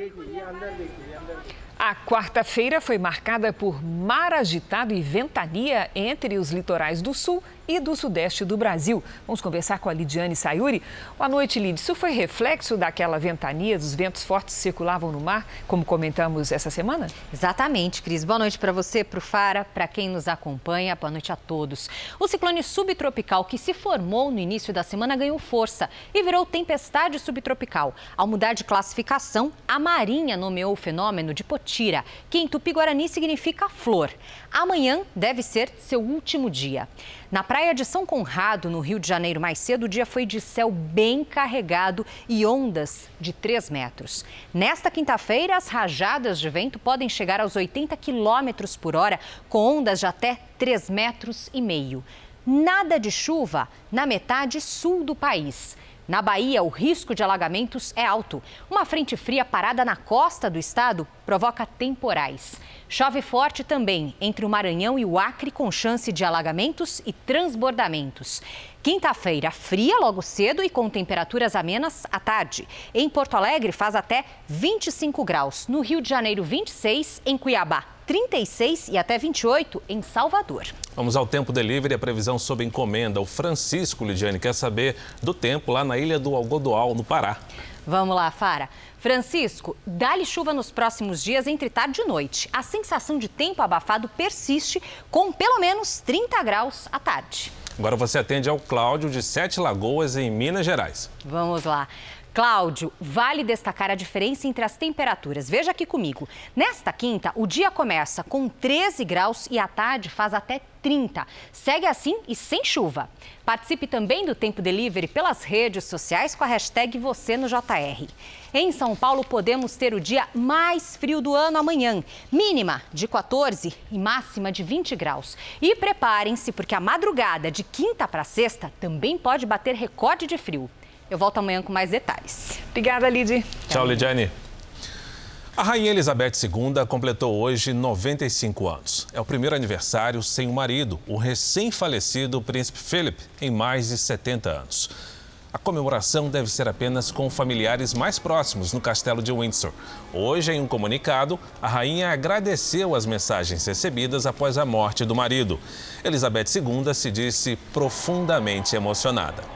A quarta-feira foi marcada por mar agitado e ventania entre os litorais do sul e do sudeste do Brasil. Vamos conversar com a Lidiane Sayuri. Boa noite, Lid. Isso foi reflexo daquela ventania, dos ventos fortes que circulavam no mar, como comentamos essa semana? Exatamente, Cris. Boa noite para você, para o Fara, para quem nos acompanha. Boa noite a todos. O ciclone subtropical que se formou no início da semana ganhou força e virou tempestade subtropical. Ao mudar de classificação, a Marinha nomeou o fenômeno de Potira, que em tupi-guarani significa flor. Amanhã deve ser seu último dia. Na praia de São Conrado, no Rio de Janeiro, mais cedo, o dia foi de céu bem carregado e ondas de 3 metros. Nesta quinta-feira, as rajadas de vento podem chegar aos 80 quilômetros por hora, com ondas de até 3 metros e meio. Nada de chuva na metade sul do país. Na Bahia, o risco de alagamentos é alto. Uma frente fria parada na costa do estado provoca temporais. Chove forte também entre o Maranhão e o Acre, com chance de alagamentos e transbordamentos. Quinta-feira, fria logo cedo e com temperaturas amenas à tarde. Em Porto Alegre, faz até 25 graus. No Rio de Janeiro, 26. Em Cuiabá, 36 e até 28 em Salvador. Vamos ao tempo delivery, a previsão sob encomenda. O Francisco Lidiane quer saber do tempo lá na ilha do Algodoal, no Pará. Vamos lá, Fara. Francisco, dá-lhe chuva nos próximos dias entre tarde e noite. A sensação de tempo abafado persiste com pelo menos 30 graus à tarde. Agora você atende ao Cláudio de Sete Lagoas, em Minas Gerais. Vamos lá. Cláudio, vale destacar a diferença entre as temperaturas. Veja aqui comigo. Nesta quinta, o dia começa com 13 graus e à tarde faz até 30. Segue assim e sem chuva. Participe também do Tempo Delivery pelas redes sociais com a hashtag você no JR. Em São Paulo, podemos ter o dia mais frio do ano amanhã. Mínima de 14 e máxima de 20 graus. E preparem-se, porque a madrugada de quinta para sexta também pode bater recorde de frio. Eu volto amanhã com mais detalhes. Obrigada, Lidy. Tchau, Lidiane. A Rainha Elizabeth II completou hoje 95 anos. É o primeiro aniversário sem o marido, o recém-falecido príncipe Philip, em mais de 70 anos. A comemoração deve ser apenas com familiares mais próximos no castelo de Windsor. Hoje, em um comunicado, a rainha agradeceu as mensagens recebidas após a morte do marido. Elizabeth II se disse profundamente emocionada.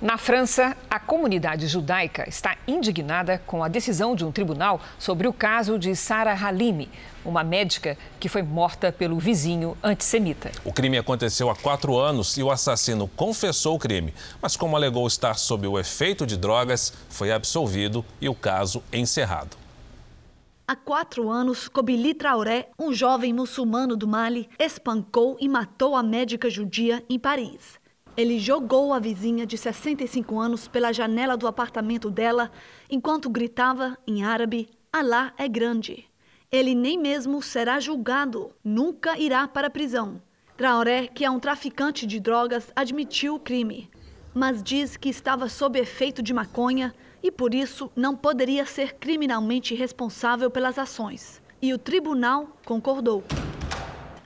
Na França, a comunidade judaica está indignada com a decisão de um tribunal sobre o caso de Sarah Halimi, uma médica que foi morta pelo vizinho antissemita. O crime aconteceu há quatro anos e o assassino confessou o crime, mas como alegou estar sob o efeito de drogas, foi absolvido e o caso encerrado. Há quatro anos, Kobili Traoré, um jovem muçulmano do Mali, espancou e matou a médica judia em Paris. Ele jogou a vizinha de 65 anos pela janela do apartamento dela enquanto gritava em árabe: Alá é grande. Ele nem mesmo será julgado, nunca irá para a prisão. Traoré, que é um traficante de drogas, admitiu o crime, mas diz que estava sob efeito de maconha e por isso não poderia ser criminalmente responsável pelas ações. E o tribunal concordou.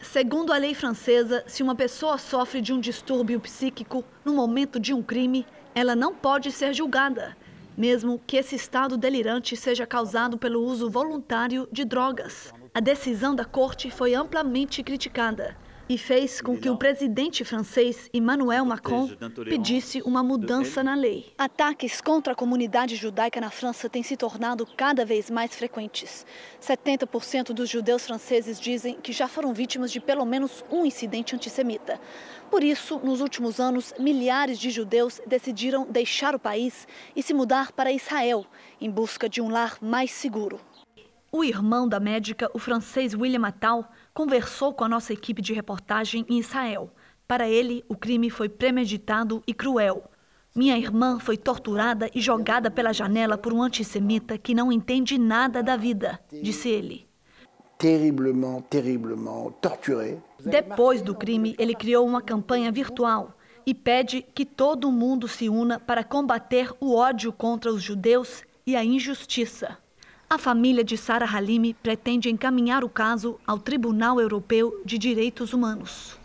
Segundo a lei francesa, se uma pessoa sofre de um distúrbio psíquico no momento de um crime, ela não pode ser julgada, mesmo que esse estado delirante seja causado pelo uso voluntário de drogas. A decisão da corte foi amplamente criticada e fez com que o presidente francês Emmanuel Macron pedisse uma mudança na lei. Ataques contra a comunidade judaica na França têm se tornado cada vez mais frequentes. 70% dos judeus franceses dizem que já foram vítimas de pelo menos um incidente antissemita. Por isso, nos últimos anos, milhares de judeus decidiram deixar o país e se mudar para Israel, em busca de um lar mais seguro. O irmão da médica, o francês William Attal, conversou com a nossa equipe de reportagem em Israel. Para ele, o crime foi premeditado e cruel. Minha irmã foi torturada e jogada pela janela por um antissemita que não entende nada da vida, disse ele. Terriblement, terriblement torturé. Depois do crime, ele criou uma campanha virtual e pede que todo mundo se una para combater o ódio contra os judeus e a injustiça. A família de Sarah Halimi pretende encaminhar o caso ao Tribunal Europeu de Direitos Humanos.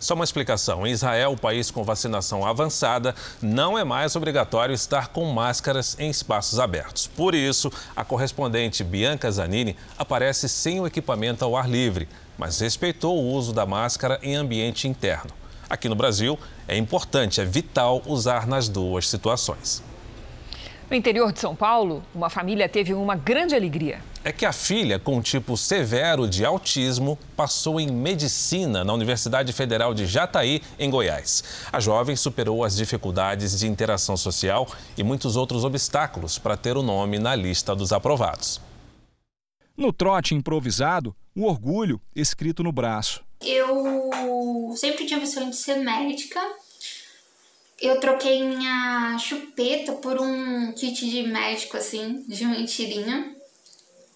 Só uma explicação: em Israel, país com vacinação avançada, não é mais obrigatório estar com máscaras em espaços abertos. Por isso, a correspondente Bianca Zanini aparece sem o equipamento ao ar livre, mas respeitou o uso da máscara em ambiente interno. Aqui no Brasil, é importante, é vital usar nas duas situações. No interior de São Paulo, uma família teve uma grande alegria. É que a filha, com um tipo severo de autismo, passou em medicina na Universidade Federal de Jataí, em Goiás. A jovem superou as dificuldades de interação social e muitos outros obstáculos para ter o nome na lista dos aprovados. No trote improvisado, o orgulho escrito no braço. Eu sempre tive o sonho de ser médica eu troquei minha chupeta por um kit de médico, assim, de mentirinha.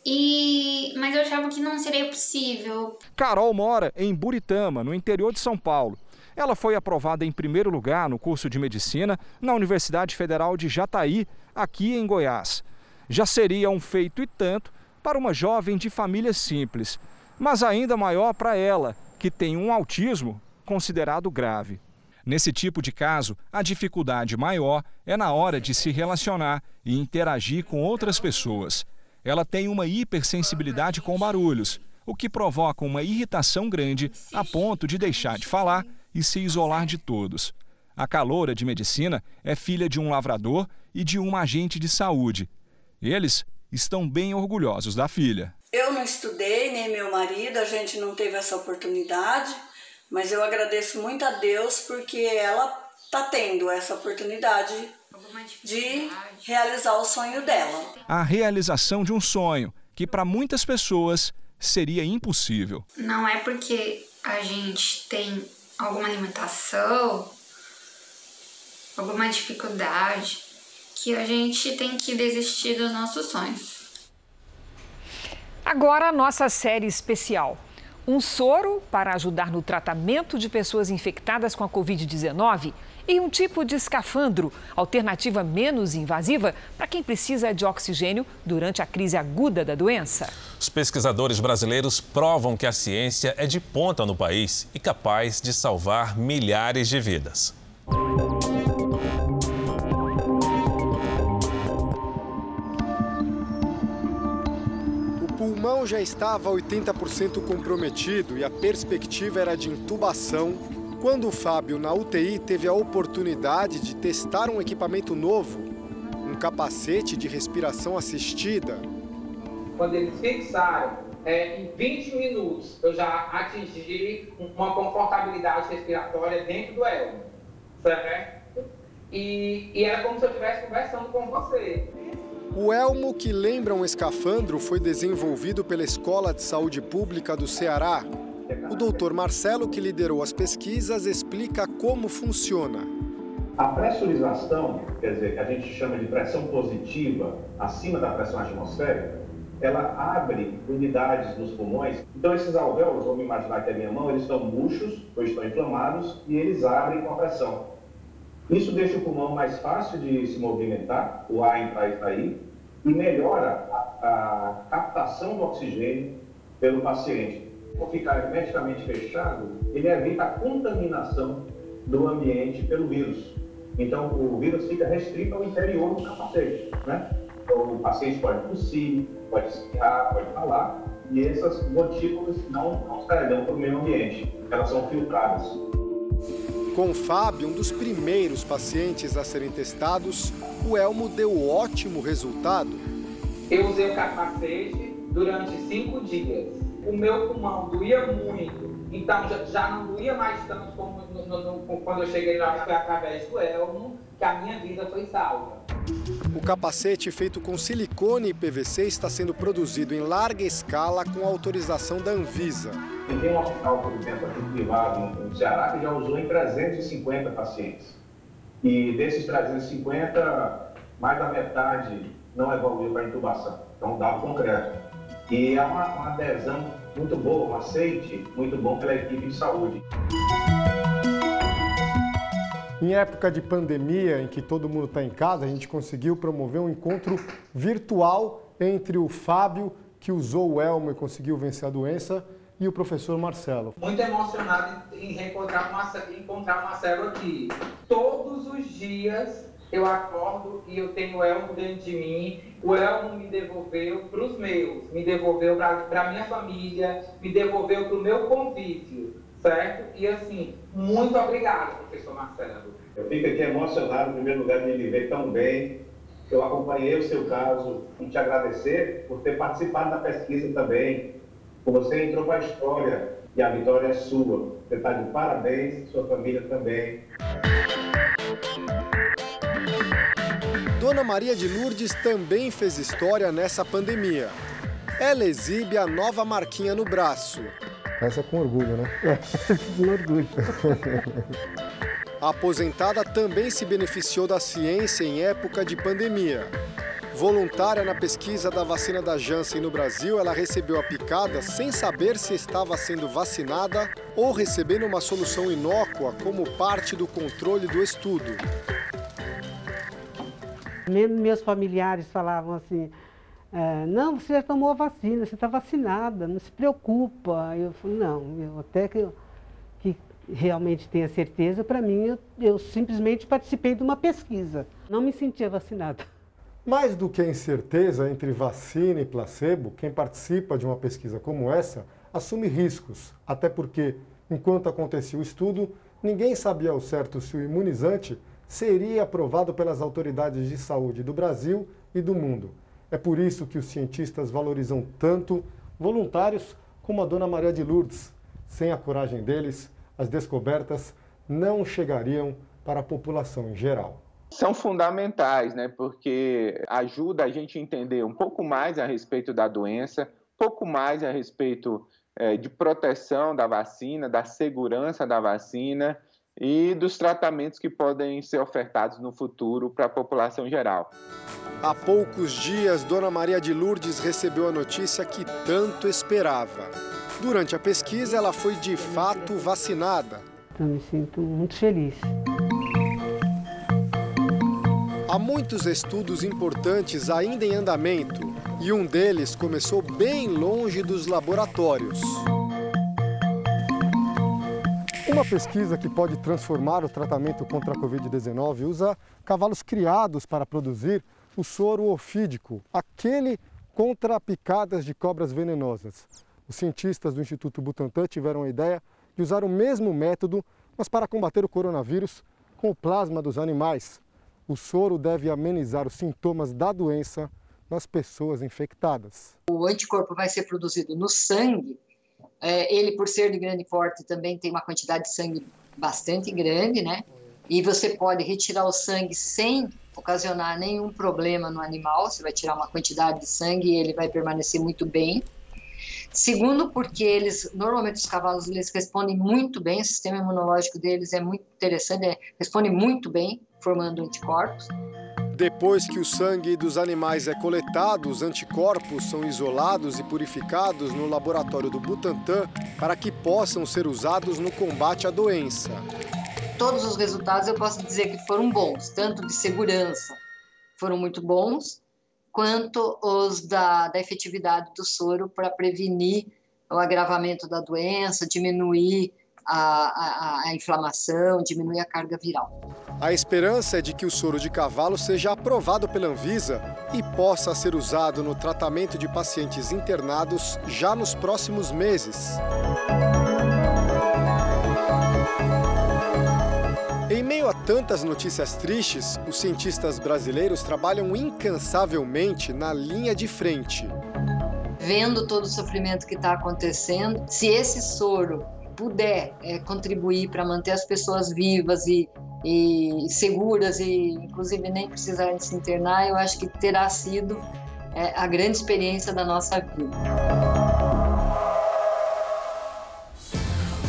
E... Mas eu achava que não seria possível. Carol mora em Buritama, no interior de São Paulo. Ela foi aprovada em primeiro lugar no curso de medicina na Universidade Federal de Jataí, aqui em Goiás. Já seria um feito e tanto para uma jovem de família simples, mas ainda maior para ela, que tem um autismo considerado grave. Nesse tipo de caso, a dificuldade maior é na hora de se relacionar e interagir com outras pessoas. Ela tem uma hipersensibilidade com barulhos, o que provoca uma irritação grande a ponto de deixar de falar e se isolar de todos. A caloura de medicina é filha de um lavrador e de uma agente de saúde. Eles estão bem orgulhosos da filha. Eu não estudei, nem meu marido, a gente não teve essa oportunidade mas eu agradeço muito a Deus porque ela está tendo essa oportunidade de realizar o sonho dela. A realização de um sonho que para muitas pessoas seria impossível. Não é porque a gente tem alguma limitação, alguma dificuldade, que a gente tem que desistir dos nossos sonhos. Agora, a nossa série especial. Um soro para ajudar no tratamento de pessoas infectadas com a Covid-19 e um tipo de escafandro, alternativa menos invasiva para quem precisa de oxigênio durante a crise aguda da doença. Os pesquisadores brasileiros provam que a ciência é de ponta no país e capaz de salvar milhares de vidas. Pulmão já estava 80% comprometido e a perspectiva era de intubação, quando o Fábio, na UTI, teve a oportunidade de testar um equipamento novo, um capacete de respiração assistida. Quando eles fixaram, é, em 20 minutos eu já atingi uma confortabilidade respiratória dentro do elmo, certo? E, e era como se eu estivesse conversando com você. O elmo, que lembra um escafandro, foi desenvolvido pela Escola de Saúde Pública do Ceará. O doutor Marcelo, que liderou as pesquisas, explica como funciona. A pressurização, quer dizer, que a gente chama de pressão positiva, acima da pressão atmosférica, ela abre unidades nos pulmões. Então, esses alvéolos, vamos imaginar que é a minha mão, eles estão murchos ou estão inflamados e eles abrem com a pressão. Isso deixa o pulmão mais fácil de se movimentar, o ar entrar e sair, e melhora a, a captação do oxigênio pelo paciente. Por ficar hermeticamente fechado, ele evita a contaminação do ambiente pelo vírus. Então, o vírus fica restrito ao interior do capacete. Né? Então, o paciente pode tossir, pode espirrar, pode falar, e essas gotículas não, não sairão para o meio ambiente, elas são filtradas. Com o Fábio, um dos primeiros pacientes a serem testados, o Elmo deu ótimo resultado. Eu usei o capacete durante cinco dias. O meu pulmão doía muito, então já, já não doía mais tanto como no, no, no, quando eu cheguei lá, foi através do Elmo que a minha vida foi salva. O capacete feito com silicone e PVC está sendo produzido em larga escala com autorização da Anvisa. Tem um hospital, por exemplo, aqui privado no Ceará, que já usou em 350 pacientes. E desses 350, mais da metade não evoluiu para intubação. Então, dado concreto. E é uma, uma adesão muito boa, um aceite muito bom pela equipe de saúde. Em época de pandemia, em que todo mundo está em casa, a gente conseguiu promover um encontro virtual entre o Fábio, que usou o elmo e conseguiu vencer a doença, e o professor Marcelo. Muito emocionado em reencontrar o encontrar o Marcelo aqui. Todos os dias eu acordo e eu tenho o elmo dentro de mim. O elmo me devolveu para os meus, me devolveu para a minha família, me devolveu para o meu convívio, certo? E assim, muito obrigado, professor Marcelo. Eu fico aqui emocionado, em primeiro lugar, de me ver tão bem. Eu acompanhei o seu caso e te agradecer por ter participado da pesquisa também. Você entrou para a história e a vitória é sua. Você está de parabéns, sua família também. Dona Maria de Lourdes também fez história nessa pandemia. Ela exibe a nova marquinha no braço. Essa é com orgulho, né? É, com orgulho. A aposentada também se beneficiou da ciência em época de pandemia. Voluntária na pesquisa da vacina da Janssen no Brasil, ela recebeu a picada sem saber se estava sendo vacinada ou recebendo uma solução inócua como parte do controle do estudo. Mesmo meus familiares falavam assim: é, não, você já tomou a vacina, você está vacinada, não se preocupa. Eu falei: não, eu, até que, que realmente tenha certeza, para mim, eu, eu simplesmente participei de uma pesquisa, não me sentia vacinada. Mais do que a incerteza entre vacina e placebo, quem participa de uma pesquisa como essa assume riscos, até porque, enquanto acontecia o estudo, ninguém sabia ao certo se o imunizante seria aprovado pelas autoridades de saúde do Brasil e do mundo. É por isso que os cientistas valorizam tanto voluntários como a dona Maria de Lourdes. Sem a coragem deles, as descobertas não chegariam para a população em geral? São fundamentais, né? Porque ajuda a gente a entender um pouco mais a respeito da doença, um pouco mais a respeito é, de proteção da vacina, da segurança da vacina e dos tratamentos que podem ser ofertados no futuro para a população geral. Há poucos dias, Dona Maria de Lourdes recebeu a notícia que tanto esperava. Durante a pesquisa, ela foi de fato vacinada. Eu me sinto muito feliz. Há muitos estudos importantes ainda em andamento e um deles começou bem longe dos laboratórios. Uma pesquisa que pode transformar o tratamento contra a Covid-19 usa cavalos criados para produzir o soro ofídico, aquele contra picadas de cobras venenosas. Os cientistas do Instituto Butantan tiveram a ideia de usar o mesmo método, mas para combater o coronavírus com o plasma dos animais. O soro deve amenizar os sintomas da doença nas pessoas infectadas. O anticorpo vai ser produzido no sangue é, ele, por ser de grande porte, também tem uma quantidade de sangue bastante grande, né? E você pode retirar o sangue sem ocasionar nenhum problema no animal. Você vai tirar uma quantidade de sangue e ele vai permanecer muito bem. Segundo, porque eles, normalmente os cavalos, eles respondem muito bem, o sistema imunológico deles é muito interessante, é, responde muito bem, formando anticorpos. Depois que o sangue dos animais é coletado, os anticorpos são isolados e purificados no laboratório do Butantan para que possam ser usados no combate à doença. Todos os resultados eu posso dizer que foram bons, tanto de segurança foram muito bons, quanto os da, da efetividade do soro para prevenir o agravamento da doença, diminuir a, a, a inflamação, diminuir a carga viral. A esperança é de que o soro de cavalo seja aprovado pela Anvisa e possa ser usado no tratamento de pacientes internados já nos próximos meses. Em meio a tantas notícias tristes, os cientistas brasileiros trabalham incansavelmente na linha de frente. Vendo todo o sofrimento que está acontecendo, se esse soro puder é, contribuir para manter as pessoas vivas e, e, seguras e inclusive nem precisarem se internar, eu acho que terá sido é, a grande experiência da nossa vida.